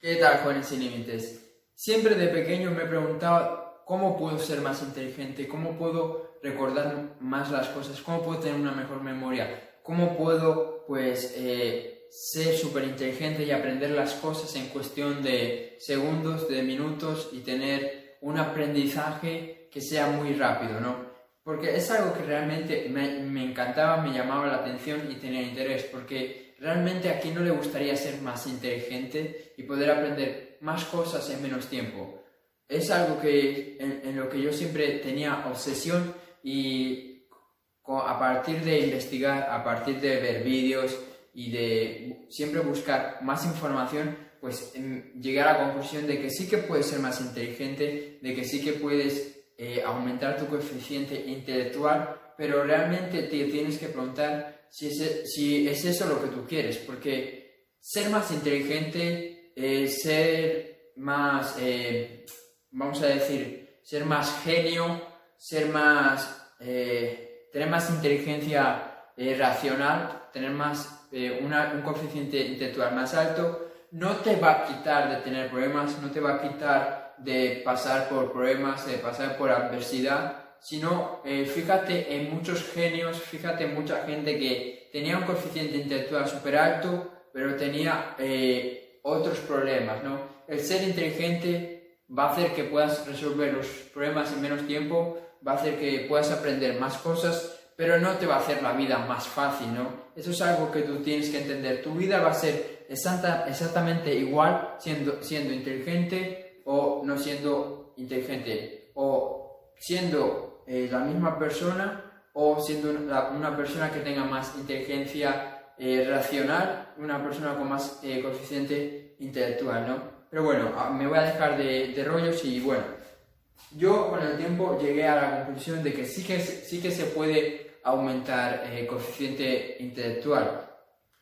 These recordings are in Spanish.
¿Qué tal, jóvenes sin límites? Siempre de pequeño me he preguntado cómo puedo ser más inteligente, cómo puedo recordar más las cosas, cómo puedo tener una mejor memoria, cómo puedo, pues, eh, ser súper inteligente y aprender las cosas en cuestión de segundos, de minutos y tener un aprendizaje que sea muy rápido, ¿no? Porque es algo que realmente me, me encantaba, me llamaba la atención y tenía interés, porque realmente a quién no le gustaría ser más inteligente y poder aprender más cosas en menos tiempo. Es algo que en, lo que yo siempre tenía obsesión y a partir de investigar, a partir de ver vídeos y de siempre buscar más información, pues em, llegué a la conclusión de que sí que puedes ser más inteligente, de que sí que puedes eh, aumentar tu coeficiente intelectual, pero realmente te tienes que preguntar si es, si es eso lo que tú quieres, porque ser más inteligente, eh, ser más, eh, vamos a decir, ser más genio, ser más, eh, tener más inteligencia racional, tener más, un coeficiente intelectual más alto, no te va a quitar de tener problemas, no te va a quitar de pasar por problemas, de pasar por adversidad, sino eh, fíjate en muchos genios, fíjate en mucha gente que tenía un coeficiente intelectual súper alto, pero tenía eh, otros problemas, ¿no? El ser inteligente va a hacer que puedas resolver los problemas en menos tiempo, va a hacer que puedas aprender más cosas, pero no te va a hacer la vida más fácil, ¿no? Eso es algo que tú tienes que entender. Tu vida va a ser exactamente igual siendo, siendo inteligente o no siendo inteligente, o siendo eh, la misma persona o siendo una, persona que tenga más inteligencia eh, racional, una persona con más eh, coeficiente intelectual, ¿no? Pero bueno, ah, me voy a dejar de, rollos y bueno, yo con el tiempo llegué a la conclusión de que sí que, sí que se puede aumentar el coeficiente intelectual.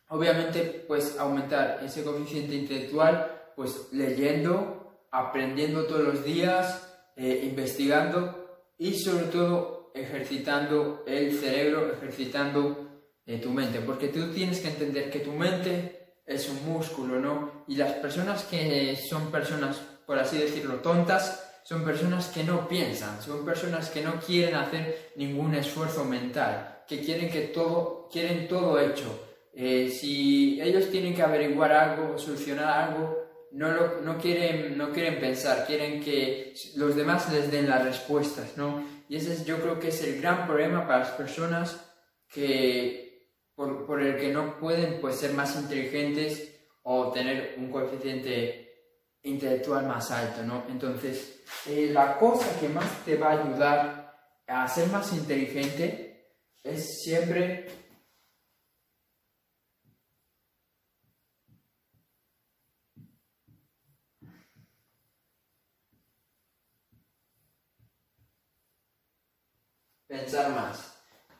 Obviamente, pues aumentar ese coeficiente intelectual, pues leyendo, aprendiendo todos los días, investigando y sobre todo ejercitando el cerebro, ejercitando eh, tu mente, porque tú tienes que entender que tu mente es un músculo, ¿no? Y las personas que son personas, por así decirlo, tontas, son personas que no piensan, son personas que no quieren hacer ningún esfuerzo mental, que quieren que todo, quieren todo hecho. Eh, si ellos tienen que averiguar algo, solucionar algo, no, no, quieren, no quieren pensar, quieren que los demás les den las respuestas, ¿no? Y ese yo creo que es el gran problema para las personas que, por, el que no pueden pues, ser más inteligentes o tener un coeficiente intelectual más alto, ¿no? Entonces, eh, la cosa que más te va a ayudar a ser más inteligente es siempre pensar más.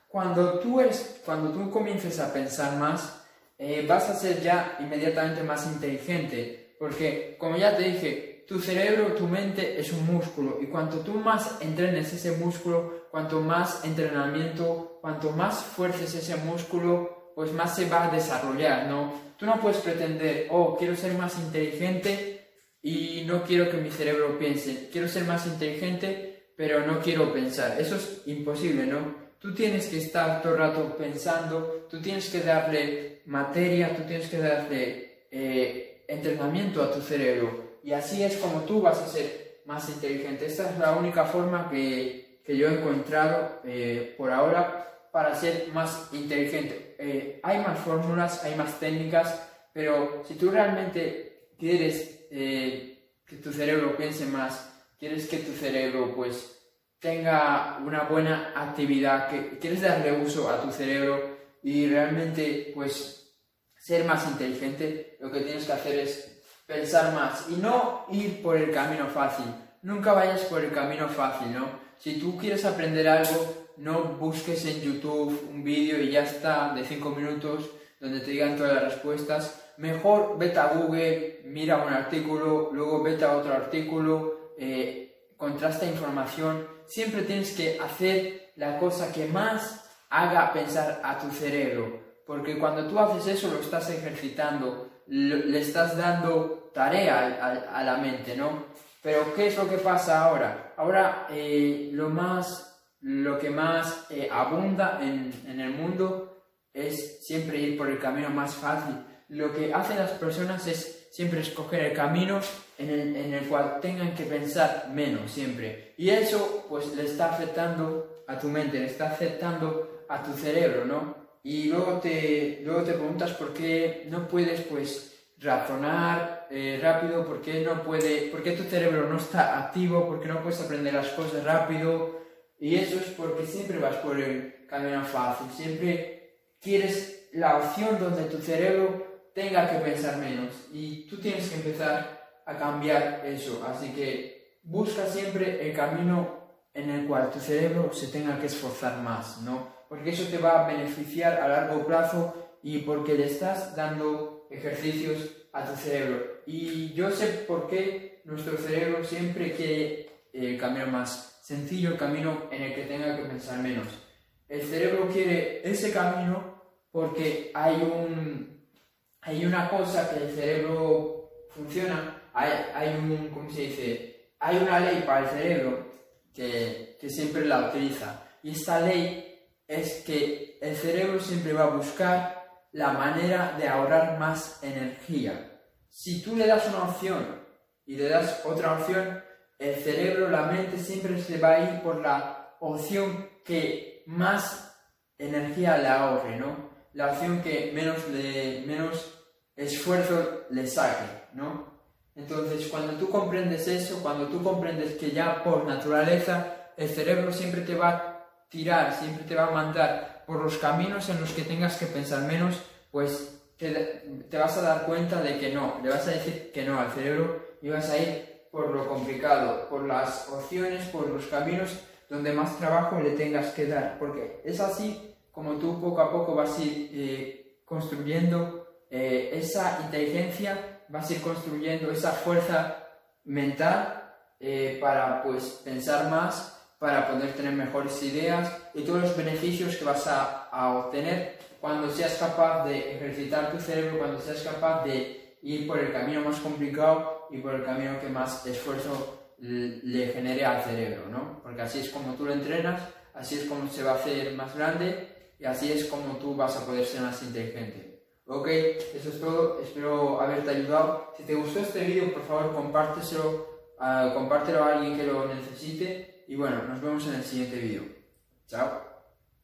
Cuando tú, eres, cuando tú comiences a pensar más, eh, vas a ser ya inmediatamente más inteligente, porque como ya te dije, tu cerebro, tu mente es un músculo y cuanto tú más entrenes ese músculo, cuanto más entrenamiento, cuanto más fuerces ese músculo, pues más se va a desarrollar, ¿no? Tú no puedes pretender, oh, quiero ser más inteligente y no quiero que mi cerebro piense, quiero ser más inteligente pero no quiero pensar. Eso es imposible, ¿no? Tú tienes que estar todo el rato pensando, tú tienes que darle materia, tú tienes que darle eh, entrenamiento a tu cerebro. Y así es como tú vas a ser más inteligente. Esta es la única forma que, que yo he encontrado eh, por ahora para ser más inteligente. Eh, hay más fórmulas, hay más técnicas, pero si tú realmente quieres que tu cerebro piense más, quieres que tu cerebro pues tenga una buena actividad, quieres darle uso a tu cerebro y realmente pues ser más inteligente, lo que tienes que hacer es pensar más y no ir por el camino fácil. Nunca vayas por el camino fácil, ¿no? Si tú quieres aprender algo, no busques en YouTube un vídeo y ya está de 5 minutos donde te digan todas las respuestas. Mejor vete a Google, mira un artículo, luego vete a otro artículo, eh, contrasta información, siempre tienes que hacer la cosa que más haga pensar a tu cerebro, porque cuando tú haces eso lo estás ejercitando, le estás dando tarea a, la mente, ¿no? Pero ¿qué es lo que pasa ahora? Ahora eh, lo, más, lo que más eh, abunda en, en el mundo es siempre ir por el camino más fácil. Lo que hacen las personas es siempre escoger el camino en el, en el, cual tengan que pensar menos siempre. Y eso pues le está afectando a tu mente, le está afectando a tu cerebro, ¿no? Y luego te, luego te preguntas por qué no puedes pues razonar eh, rápido, por qué no puede, por qué tu cerebro no está activo, por qué no puedes aprender las cosas rápido. Y eso es porque siempre vas por el camino fácil, siempre quieres la opción donde tu cerebro tenga que pensar menos y tú tienes que empezar a cambiar eso. Así que busca siempre el camino en el cual tu cerebro se tenga que esforzar más, ¿no? Porque eso te va a beneficiar a largo plazo y porque le estás dando ejercicios a tu cerebro. Y yo sé por qué nuestro cerebro siempre quiere el camino más sencillo, el camino en el que tenga que pensar menos. El cerebro quiere ese camino porque hay, un, hay una cosa que el cerebro funciona, hay, hay un, ¿cómo se dice? Hay una ley para el cerebro que, que siempre la utiliza. Y esta ley es que el cerebro siempre va a buscar la manera de ahorrar más energía. Si tú le das una opción y le das otra opción, el cerebro, la mente siempre se va a ir por la opción que más energía le ahorre, ¿no? La opción que menos, le, menos esfuerzo le saque, ¿no? Entonces, cuando tú comprendes eso, cuando tú comprendes que ya por naturaleza el cerebro siempre te va a tirar, siempre te va a mandar por los caminos en los que tengas que pensar menos, pues te, te vas a dar cuenta de que no, le vas a decir que no al cerebro y vas a ir por lo complicado, por las opciones, por los caminos donde más trabajo le tengas que dar, porque es así como tú poco a poco vas a ir eh, construyendo eh, esa inteligencia, vas a ir construyendo esa fuerza mental eh, para pues pensar más, para poder tener mejores ideas y todos los beneficios que vas a, a obtener cuando seas capaz de ejercitar tu cerebro, cuando seas capaz de ir por el camino más complicado y por el camino que más esfuerzo le genere al cerebro, ¿no? Porque así es como tú lo entrenas, así es como se va a hacer más grande y así es como tú vas a poder ser más inteligente. Ok, eso es todo, espero haberte ayudado. Si te gustó este vídeo, por favor compárteselo, uh, compártelo a alguien que lo necesite y bueno, nos vemos en el siguiente vídeo. Chao.